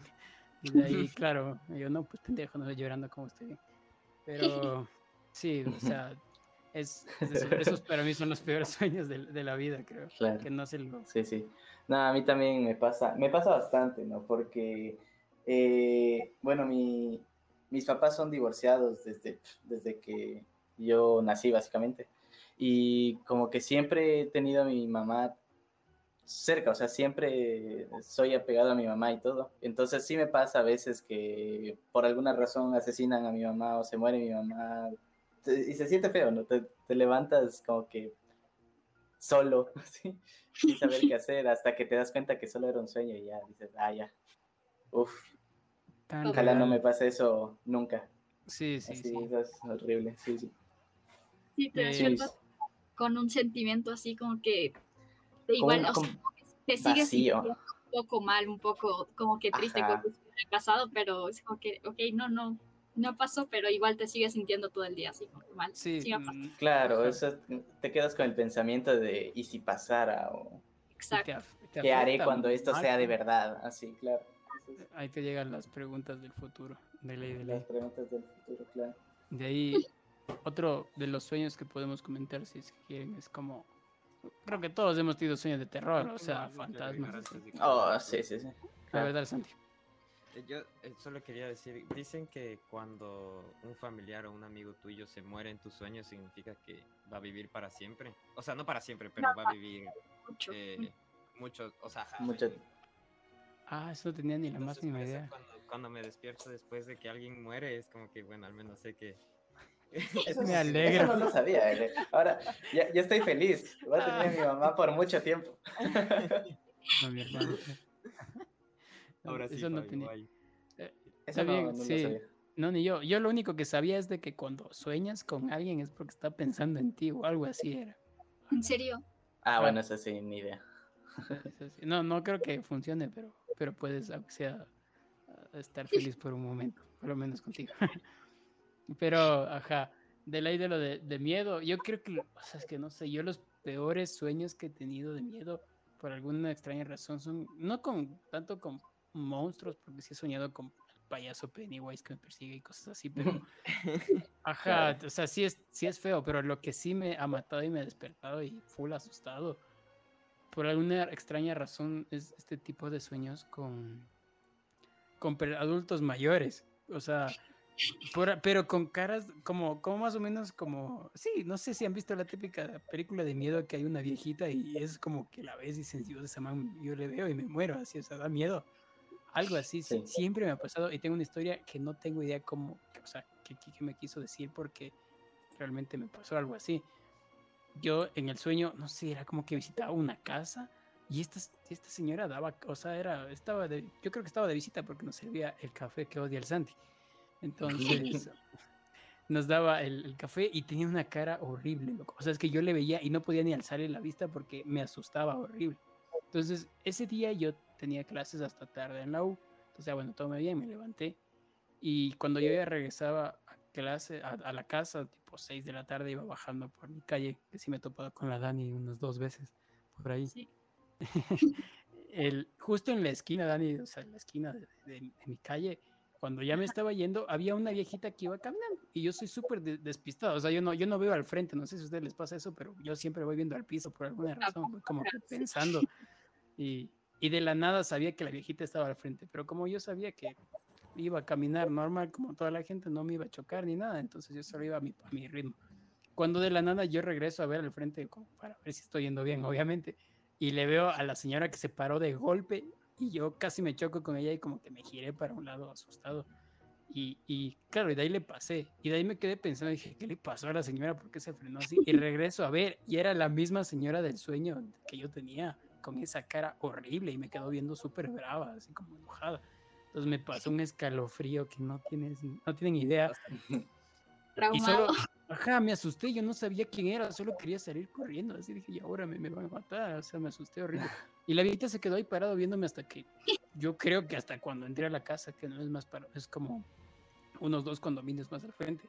Y de ahí, claro, yo no, pues pendejo, no estoy llorando como estoy bien. Pero sí, o sea, es, esos para mí son los peores sueños de, de la vida, creo. Claro. Que no se lo... Sí, sí. No, a mí también me pasa, me pasa bastante, ¿no? Porque, eh, bueno, mi, mis papás son divorciados desde, desde que yo nací, básicamente. Y como que siempre he tenido a mi mamá cerca, o sea, siempre soy apegado a mi mamá y todo. Entonces sí me pasa a veces que por alguna razón asesinan a mi mamá o se muere mi mamá y se siente feo, ¿no? Te, levantas como que solo, ¿sí? sin saber qué hacer, hasta que te das cuenta que solo era un sueño y ya dices, ah, ya, uf, ojalá no me pase eso nunca. Sí, sí, sí. Eso es horrible, sí, sí. Sí, te con un sentimiento así como que igual te sigues sintiendo un poco mal, un poco como que triste con tu pasado, pero es como que, ok, no, no, no pasó, pero igual te sigues sintiendo todo el día así como mal. Sí, mm, claro, eso te quedas con el pensamiento de ¿y si pasara? o Exacto. ¿Qué haré cuando esto sea de verdad? Así, claro. Ahí te llegan las preguntas del futuro, de ley de ley. Las preguntas del futuro, claro. De ahí otro de los sueños que podemos comentar, si quieren, es como. Creo que todos hemos tenido sueños de terror, o sea, fantasmas. Oh, sí, sí, sí. La verdad, Santi. Eh, yo eh, solo quería decir, dicen que cuando un familiar o un amigo tuyo se muere en tus sueños significa que va a vivir para siempre. O sea, no para siempre, pero va a vivir mucho, eh, mucho o sea, mucho. Ah, eso no tenía ni la más ni idea. Cuando, cuando me despierto después de que alguien muere, es como que, bueno, al menos sé que eso me alegra. Eso no lo sabía. Eh. Ahora, ya, ya, estoy feliz. Voy a tener a mi mamá por mucho tiempo. No, mi hermano. Ahora sí, eso no tenía. Eh, Está bien, no, sí. No, ni yo. Yo lo único que sabía es de que cuando sueñas con alguien es porque está pensando en ti o algo así era. ¿En serio? Ah, bueno, eso sí, ni idea. No, no creo que funcione, pero, pero puedes, aunque sea, estar feliz por un momento, por lo menos contigo. Pero, ajá, de ley de lo de, miedo, yo creo que, o sea, es que no sé, yo los peores sueños que he tenido de miedo por alguna extraña razón, son no con tanto con monstruos, porque sí he soñado con el payaso Pennywise que me persigue y cosas así, pero ajá, o sea, sí es, sí es feo, pero lo que sí me ha matado y me ha despertado y full asustado, por alguna extraña razón, es este tipo de sueños con, con adultos mayores. O sea, pero con caras como, como más o menos como, sí, no sé si han visto la típica película de miedo que hay una viejita y es como que la ves y dices, Dios, esa man, yo le veo y me muero, así, o sea, da miedo. Algo así, siempre me ha pasado y tengo una historia que no tengo idea cómo, o sea, qué, qué me quiso decir porque realmente me pasó algo así. Yo en el sueño, no sé, era como que visitaba una casa y esta, esta señora daba, o sea, era, estaba de, yo creo que estaba de visita porque nos servía el café que odia el Santi. Entonces nos daba el, café y tenía una cara horrible, loco. O sea, es que yo le veía y no podía ni alzarle la vista porque me asustaba horrible. Entonces, ese día yo tenía clases hasta tarde en la U. Entonces, bueno, todo me bien, me levanté. Y cuando yo ya regresaba a clase, a, la casa, tipo 6 de la tarde, iba bajando por mi calle, que sí me he topado con la Dani unas dos veces por ahí. Sí. el, justo en la esquina, Dani, o sea, en la esquina de, mi calle, cuando ya me estaba yendo, había una viejita que iba caminando y yo soy súper despistado, o sea, yo no, yo no veo al frente, no sé si a ustedes les pasa eso, pero yo siempre voy viendo al piso por alguna razón, como pensando y, y de la nada sabía que la viejita estaba al frente, pero como yo sabía que iba a caminar normal como toda la gente, no me iba a chocar ni nada, entonces yo solo iba a mi, a mi ritmo. Cuando de la nada yo regreso a ver al frente como para ver si estoy yendo bien, obviamente, y le veo a la señora que se paró de golpe y yo casi me choco con ella y como que me giré para un lado asustado. Y, y, claro, y de ahí le pasé. Y de ahí me quedé pensando, dije, ¿qué le pasó a la señora? ¿Por qué se frenó así? Y regreso a ver, y era la misma señora del sueño que yo tenía, con esa cara horrible y me quedó viendo súper brava, así como enojada. Entonces me pasó un escalofrío que no tienes, no tienen idea. Y solo, ajá, me asusté, yo no sabía quién era, solo quería salir corriendo, así dije, y ahora me, me van a matar, o sea, me asusté horrible. Y la viejita se quedó ahí parado viéndome hasta que, yo creo que hasta cuando entré a la casa, que no es más para, es como unos dos condominios más al frente.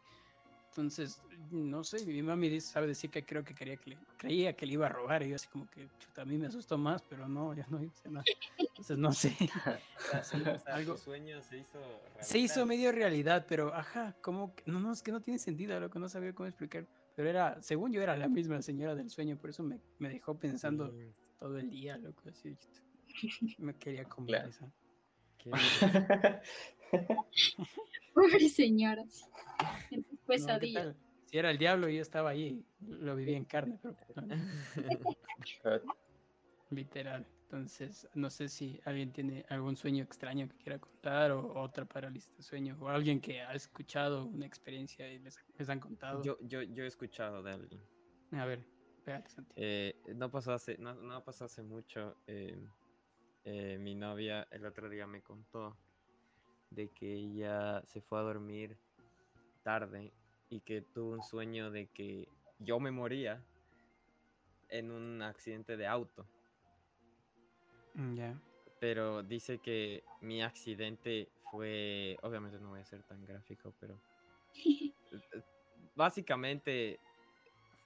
Entonces, no sé, mi mami dice, sabe decir que creo que quería que le, creía que le iba a robar y yo así como que, chuta, a mí me asustó más, pero no, ya no hice nada. Entonces, no sé. algo sueño se hizo realidad. Se hizo medio realidad, pero ajá, como que, no, no, es que no tiene sentido, lo que no sabía cómo explicar. Pero era, según yo, era la misma señora del sueño, por eso me, me dejó pensando todo el día, loco, así, me quería comer esa. Pobre señoras. Pesadilla. si era el diablo, yo estaba ahí, lo vivía en carne, pero literal. Entonces, no sé si alguien tiene algún sueño extraño que quiera contar o otra parálisis de sueño o alguien que ha escuchado una experiencia y les, han contado. Yo, yo, yo he escuchado de alguien. A ver, eh, no pasó hace, no, no pasó hace mucho. Eh, eh, mi novia el otro día me contó de que ella se fue a dormir tarde y que tuvo un sueño de que yo me moría en un accidente de auto. Mm, ya. Pero dice que mi accidente fue, obviamente no voy a ser tan gráfico, pero básicamente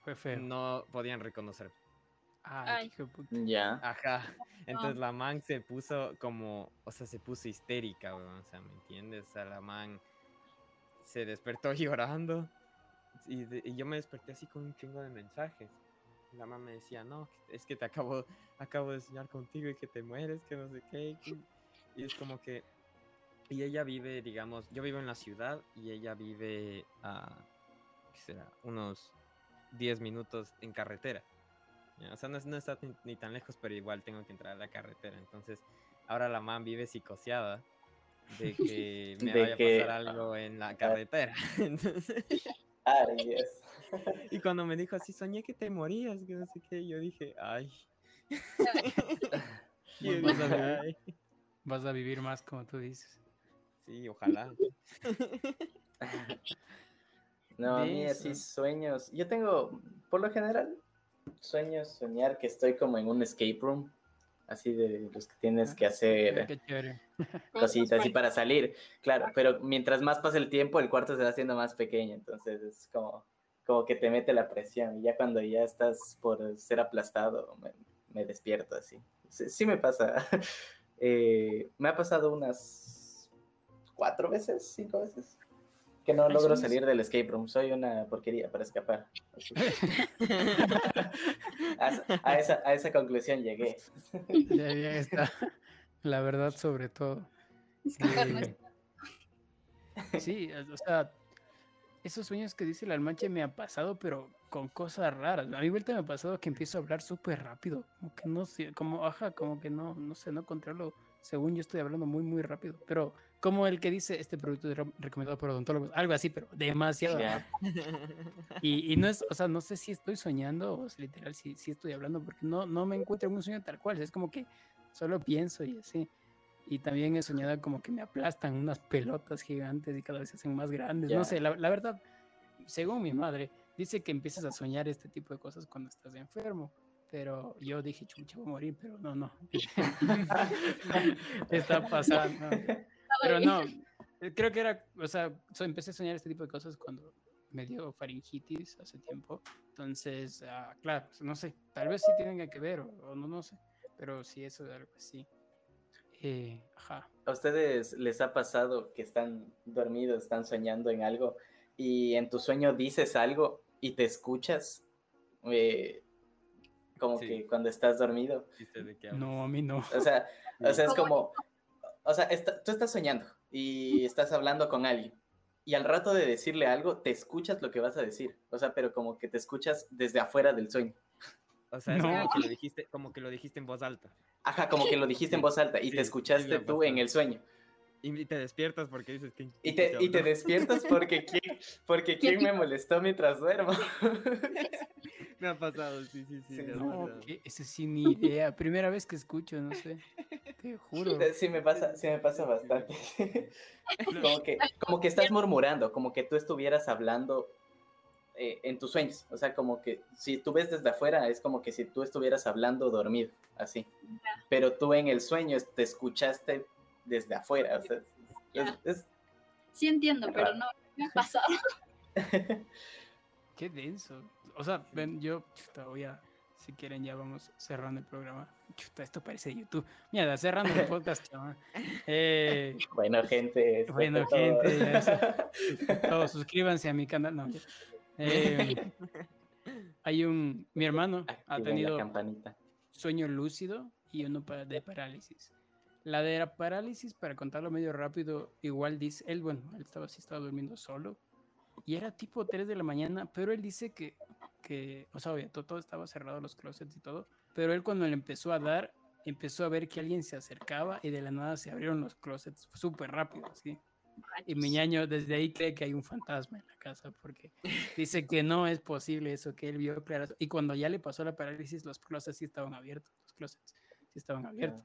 fue feo. No podían reconocer. Ay, Ya. Ajá. Entonces la man se puso como, o sea, se puso histérica, o sea, ¿me entiendes? O sea, la man se despertó llorando y, yo me desperté así con un chingo de mensajes. La mamá me decía, no, es que te acabo, acabo de soñar contigo y que te mueres, que no sé qué. Y es como que... Y ella vive, digamos, yo vivo en la ciudad y ella vive a, ¿qué será? Unos 10 minutos en carretera. O sea, no, no está ni, tan lejos, pero igual tengo que entrar a la carretera. Entonces, ahora la mamá vive psicoseada de que me vaya a pasar algo en la carretera. Entonces... Y cuando me dijo así, soñé que te morías, que no sé qué, yo dije, ay. Vas a vivir más como tú dices. Sí, ojalá. No, a mí así sueños. Yo tengo, por lo general, sueños soñar que estoy como en un escape room así de los que tienes que hacer cositas así para salir, claro, pero mientras más pasa el tiempo, el cuarto se va haciendo más pequeño, entonces es como, como que te mete la presión y ya cuando ya estás por ser aplastado, me despierto así. Sí, me pasa. Eh, me ha pasado unas cuatro veces, cinco veces, que no logro salir del escape room. Soy una porquería para escapar. a, esa, a esa conclusión llegué. Ya, ya está. La verdad sobre todo. Eh, sí, o sea, esos sueños que dice el almanche me ha pasado, pero con cosas raras. A mi vuelta me ha pasado que empiezo a hablar súper rápido, como que no sé, como, ajá, como que no, no sé, no controlo. Según yo estoy hablando muy, muy rápido, pero como el que dice este producto recomendado por odontólogos, algo así, pero demasiado. Y, y, no es, o sea, no sé si estoy soñando o si literal si, si estoy hablando, porque no, no me encuentro en un sueño tal cual, es como que solo pienso y así. Y también he soñado como que me aplastan unas pelotas gigantes y cada vez se hacen más grandes. No sé, la, la, verdad, según mi madre, dice que empiezas a soñar este tipo de cosas cuando estás enfermo. Pero yo dije, chucha, voy a morir, pero no, no. Está pasando. Pero no, creo que era, o sea, empecé a soñar este tipo de cosas cuando me dio faringitis hace tiempo. Entonces, ah, claro, no sé, tal vez sí tienen que ver o, no, no sé. Pero sí, eso es algo así. Eh, ¿A ustedes les ha pasado que están dormidos, están soñando en algo y en tu sueño dices algo y te escuchas? Eh, como que cuando estás dormido. No, a mí no. O sea, o sea es como, o sea, tú estás soñando y estás hablando con alguien y al rato de decirle algo te escuchas lo que vas a decir, o sea, pero como que te escuchas desde afuera del sueño. O sea, es como, que lo dijiste, como que lo dijiste en voz alta. Ajá, como que lo dijiste en voz alta y te escuchaste tú en el sueño. Y te despiertas porque dices que... Y te, y te despiertas porque ¿quién, porque quién me molestó mientras duermo. me ha pasado, sí, sí, sí. no, ese sí ni idea. Primera vez que escucho, no sé. Te juro. Sí me pasa, sí me pasa bastante. como, que, como que estás murmurando, como que tú estuvieras hablando eh, en tus sueños. O sea, como que si tú ves desde afuera, es como que si tú estuvieras hablando dormido, así. Pero tú en el sueño te escuchaste desde afuera. O sea, es, sí entiendo, pero no me ha pasado. Qué denso. O sea, ven, yo voy a, si quieren ya vamos cerrando el programa. esto parece YouTube. Mira, cerrando el podcast, chaval. Eh, bueno, gente. Bueno, gente. todos suscríbanse a mi canal. No, eh, hay un, mi hermano ha tenido sueño lúcido y uno de parálisis. La de la parálisis, para contarlo medio rápido, igual dice, él, bueno, él estaba así, estaba durmiendo solo. Y era tipo 3 de la mañana, pero él dice que, que o sea, todo, todo estaba cerrado, los closets y todo. Pero él cuando le empezó a dar, empezó a ver que alguien se acercaba y de la nada se abrieron los closets súper rápido, así. Y mi ñaño desde ahí cree que hay un fantasma en la casa porque dice que no es posible eso que él vio claro. Y cuando ya le pasó la parálisis, los closets sí estaban abiertos, los closets sí estaban abiertos.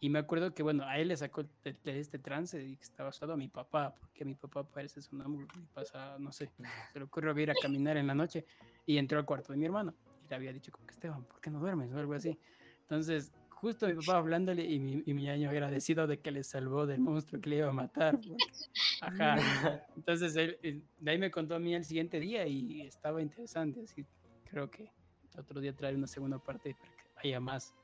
Y me acuerdo que, bueno, a él le sacó de, este trance y que estaba solo a mi papá, porque mi papá parece sonámbulo y pasa, no sé, se le ocurrió ir a caminar en la noche y entró al cuarto de mi hermano y le había dicho como que Esteban, ¿por qué no duermes? o algo así. Entonces, justo mi papá hablándole y mi, y mi año agradecido de que le salvó del monstruo que le iba a matar. ajá. Entonces, él, de ahí me contó a mí el siguiente día y estaba interesante, así creo que otro día traer una segunda parte para que haya más,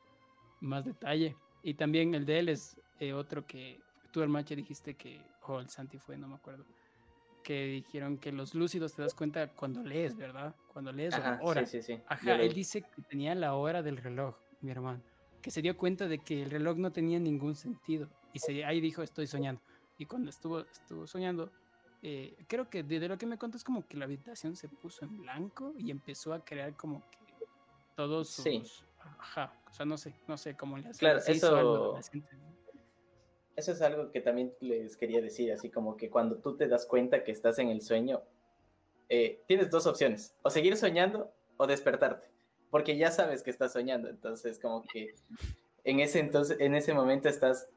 más detalle. Y también el de él es eh, otro que tú, el macho, dijiste que, o el Santi fue, no me acuerdo, que dijeron que los lúcidos te das cuenta cuando lees, ¿verdad? Cuando lees Ajá, hora. Sí, sí, sí. Ajá, él dice que tenía la hora del reloj, mi hermano, que se dio cuenta de que el reloj no tenía ningún sentido. Y se, ahí dijo, estoy soñando. Y cuando estuvo, estuvo soñando, eh, creo que de, lo que me contó es como que la habitación se puso en blanco y empezó a crear como que todos sus, Ajá, o sea, no sé, no sé cómo le hace. Claro, eso, eso es algo que también les quería decir, así como que cuando tú te das cuenta que estás en el sueño, eh, tienes dos opciones, o seguir soñando o despertarte, porque ya sabes que estás soñando, entonces como que en ese, entonces, en ese momento estás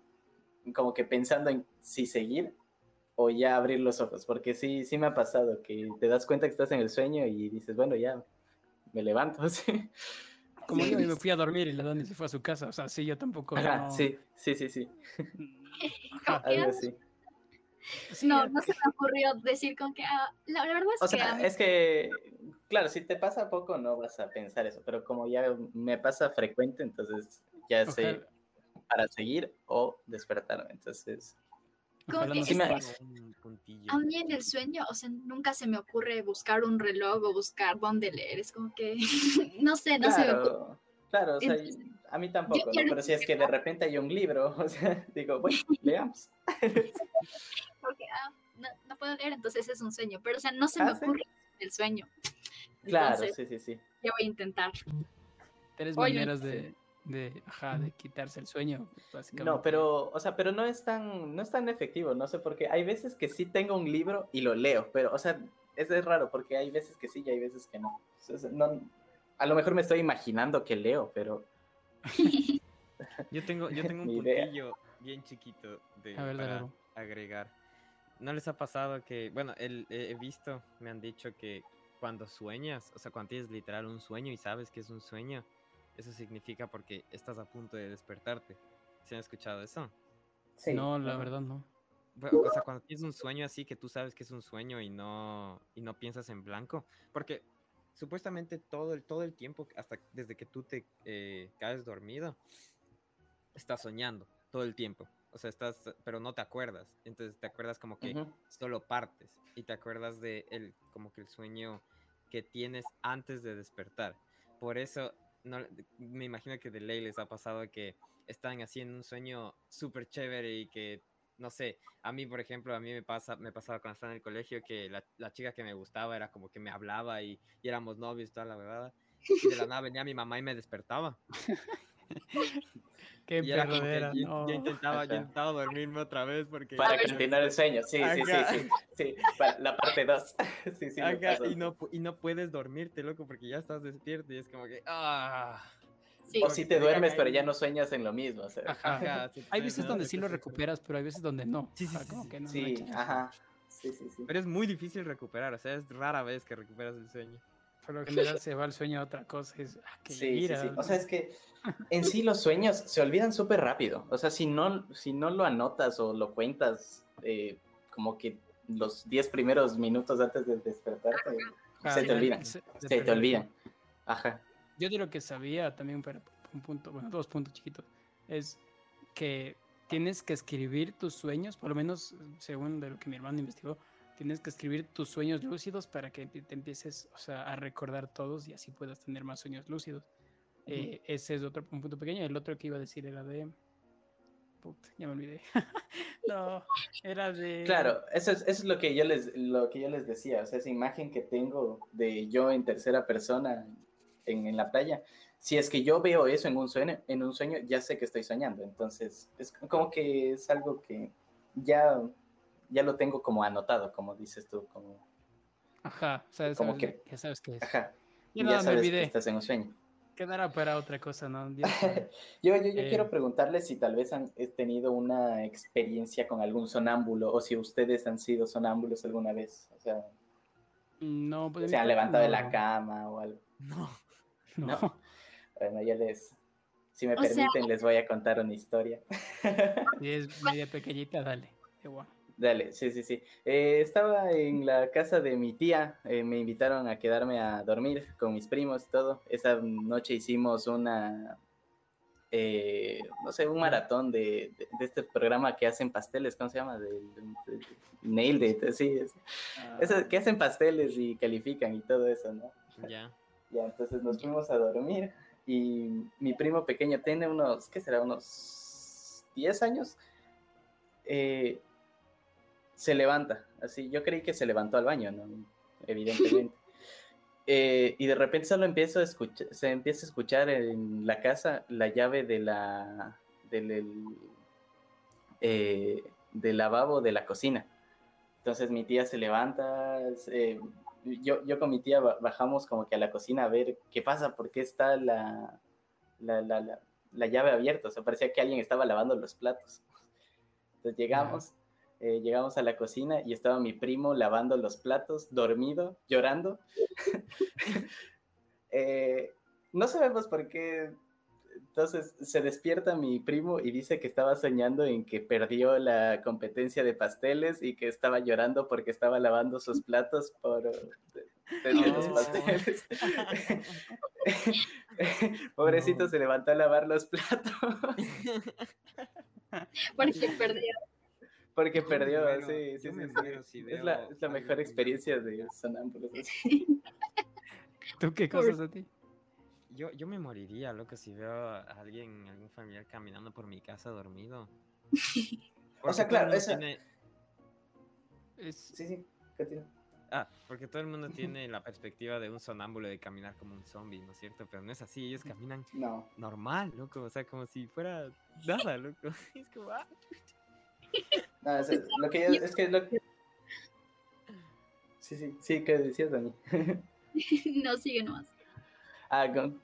como que pensando en si seguir o ya abrir los ojos, porque sí, sí me ha pasado que te das cuenta que estás en el sueño y dices, bueno, ya me levanto, ¿sí? Como yo me fui a dormir y la Dani se fue a su casa. O sea, sí, yo tampoco. Sí, sí, sí, sí. Algo así. no, no se me ocurrió decir con que. Ah, la, verdad es o que. Sea, es que claro, si te pasa poco no vas a pensar eso, pero como ya me pasa frecuente, entonces ya sé para seguir o despertarme. Entonces, a mí en el sueño, o sea, nunca se me ocurre buscar un reloj o buscar dónde leer. Es como que, no sé, no se me ocurre. Claro, o sea, a mí tampoco, pero si es que de repente hay un libro, o sea, digo, bueno, leamos. Porque ah, no, puedo leer, entonces es un sueño, pero o sea, no se me ah, ocurre el sueño. claro, sí, sí, sí. Yo voy a intentar. Tres maneras de, de, ajá, de quitarse el sueño, básicamente. No, pero, o sea, pero no es tan, no es tan efectivo, no sé por qué. Hay veces que sí tengo un libro y lo leo, pero, o sea, es, es raro porque hay veces que sí y hay veces que no. no a lo mejor me estoy imaginando que leo, pero... yo tengo, yo tengo un puntillo bien chiquito de, para agregar. ¿No les ha pasado que, bueno, he visto, me han dicho que cuando sueñas, o sea, cuando tienes literal un sueño y sabes que es un sueño, eso significa porque estás a punto de despertarte. ¿Se han escuchado eso? Sí. No, la verdad no. o sea, cuando tienes un sueño así que tú sabes que es un sueño y no, y no piensas en blanco, porque supuestamente todo el, todo el tiempo, hasta desde que tú te eh, caes dormido, estás soñando todo el tiempo. O sea, estás, pero no te acuerdas. Entonces te acuerdas como que solo partes y te acuerdas de el, como que el sueño que tienes antes de despertar. Por eso no, me imagino que de ley les ha pasado que están así en un sueño súper chévere y que, no sé, a mí, por ejemplo, a mí me, pasa, me pasaba cuando estaba en el colegio que la, la chica que me gustaba era como que me hablaba y, y éramos novios, toda la verdad. Y de la nada venía mi mamá y me despertaba. Qué perrodera, yo, intentaba, yo intentaba dormirme otra vez porque... Para continuar el sueño, sí, sí, sí, sí, sí, la parte 2. sí, sí, y, no, y no puedes dormirte, loco, porque ya estás despierto y es como que... Ah. o si te duermes, pero ya no sueñas en lo mismo. O sea. ajá, hay veces donde sí lo recuperas, pero hay veces donde no. Sí, sí, como que no, sí, ajá. Sí, sí, sí. Pero es muy difícil recuperar, o sea, es rara vez que recuperas el sueño. Por lo general se va el sueño a otra cosa. Es, ah, sí, sí, sí, O sea, es que en sí los sueños se olvidan súper rápido. O sea, si no, si no lo anotas o lo cuentas eh, como que los 10 primeros minutos antes de despertarte, ah, se te olvidan. Se, te olvidan. Ajá. Yo de lo que sabía también, pero un punto, bueno, dos puntos chiquitos, es que tienes que escribir tus sueños, por lo menos según de lo que mi hermano investigó, Tienes que escribir tus sueños lúcidos para que te empieces o sea, a recordar todos y así puedas tener más sueños lúcidos. Eh, ese es otro un punto pequeño. El otro que iba a decir era de. Puta, ya me olvidé. no, era de. Claro, eso es, eso es, lo, que yo les, lo que yo les decía. O sea, esa imagen que tengo de yo en tercera persona en, en la playa. Si es que yo veo eso en un sueño, en un sueño, ya sé que estoy soñando. Entonces, es como que es algo que ya ya lo tengo como anotado, como dices tú, como... Ajá, sabes, como que, ya sabes que es. Ajá, ya sabes que estás en un sueño. Quedará para otra cosa, ¿no? yo, yo, yo quiero eh. preguntarles si tal vez han tenido una experiencia con algún sonámbulo o si ustedes han sido sonámbulos alguna vez, o sea... No, pues... Se han levantado de la cama o algo. No, no. Bueno, ya les... Si me permiten, les voy a contar una historia. Si es media pequeñita, dale. Igual. Dale, sí, sí, sí. Eh, estaba en la casa de mi tía, eh, me invitaron a quedarme a dormir con mis primos y todo. Esa noche hicimos una, eh, no sé, un maratón de, este programa que hacen pasteles, ¿cómo se llama? De, Nailed It, sí. Ah. Eso, que hacen pasteles y califican y todo eso, ¿no? Ya. Ya, entonces nos fuimos a dormir y mi primo pequeño tiene unos, ¿qué será? Unos 10 años. Eh, se levanta, así, yo creí que se levantó al baño, ¿no? Evidentemente. Eh, y de repente solo empiezo a escuchar, se empieza a escuchar en la casa la llave de la, del, eh, del lavabo de la cocina. Entonces mi tía se levanta, yo, yo con mi tía bajamos como que a la cocina a ver qué pasa, por qué está la, la, la, la llave abierta, o sea, parecía que alguien estaba lavando los platos. Entonces llegamos. Eh, llegamos a la cocina y estaba mi primo lavando los platos, dormido, llorando. Eh, no sabemos por qué. Entonces se despierta mi primo y dice que estaba soñando en que perdió la competencia de pasteles y que estaba llorando porque estaba lavando sus platos por, Tenía los pasteles. Pobrecito se levantó a lavar los platos. Porque perdió. Porque perdió, sí, sí, sí. es, la, es la mejor experiencia de sonámbulos. ¿Tú qué cosas a ti? Yo, yo me moriría, loco, si veo a alguien, algún familiar caminando por mi casa dormido. o sea, claro, eso... Tiene... Sí, sí, continúa. Ah, porque todo el mundo tiene la perspectiva de un sonámbulo de caminar como un zombie, ¿no es cierto? Pero no es así, ellos caminan normal, loco, o sea, como si fuera nada, loco. Es como, ah. No, es, lo que yo, es que lo que... Sí, sí, sí, ¿qué decías, Dani? no, sigue nomás. Ah, con,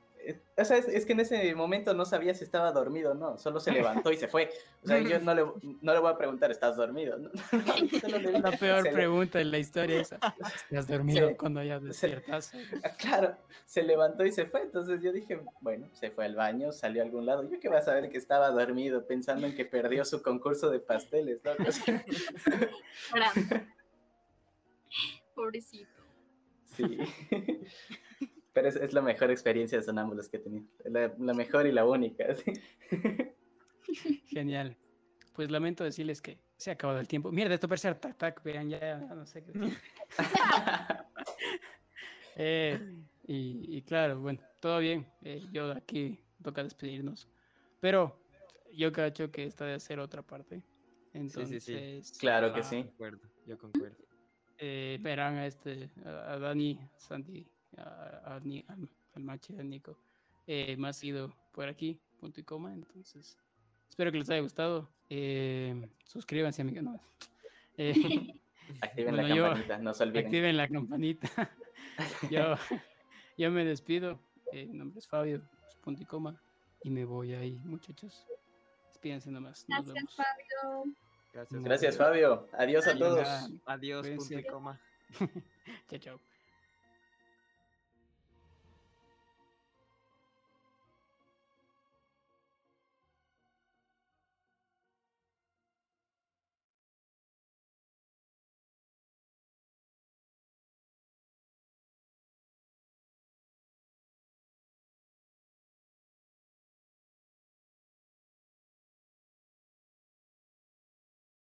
o sea, es, que en ese momento no sabía si estaba dormido o no, solo se levantó y se fue. O sea, yo no le, no le voy a preguntar, ¿estás dormido? la peor pregunta en la historia esa. ¿Estás dormido cuando ya despiertas? Ah, claro, se levantó y se fue. Entonces yo dije, bueno, se fue al baño, salió a algún lado. Yo que va a saber que estaba dormido pensando en que perdió su concurso de pasteles, ¿no? Pobrecito. Sí. Pero es, la mejor experiencia de sonámbulos que he tenido. La, la mejor y la única. Genial. Pues lamento decirles que se ha acabado el tiempo. Mierda, esto parece tac tac, vean ya, no sé qué. Eh, y, claro, bueno, todo bien. Eh, yo aquí toca despedirnos. Pero yo cacho que esta debe ser otra parte. Entonces, sí, sí, claro que sí. Yo concuerdo. Eh, verán a este, a Dani, Santi, al, macho al Nico, eh, más ido por aquí, punto y coma. Entonces, espero que les haya gustado. Eh, suscríbanse, amigos. No. Eh, activen la campanita, no se olviden. Activen la campanita. yo, yo me despido. mi nombre es Fabio, punto y coma. Y me voy ahí, muchachos. Despídense nomás. Gracias, Fabio. Gracias, Gracias Fabio. Adiós a todos. Adiós, punto y coma. chao, chao.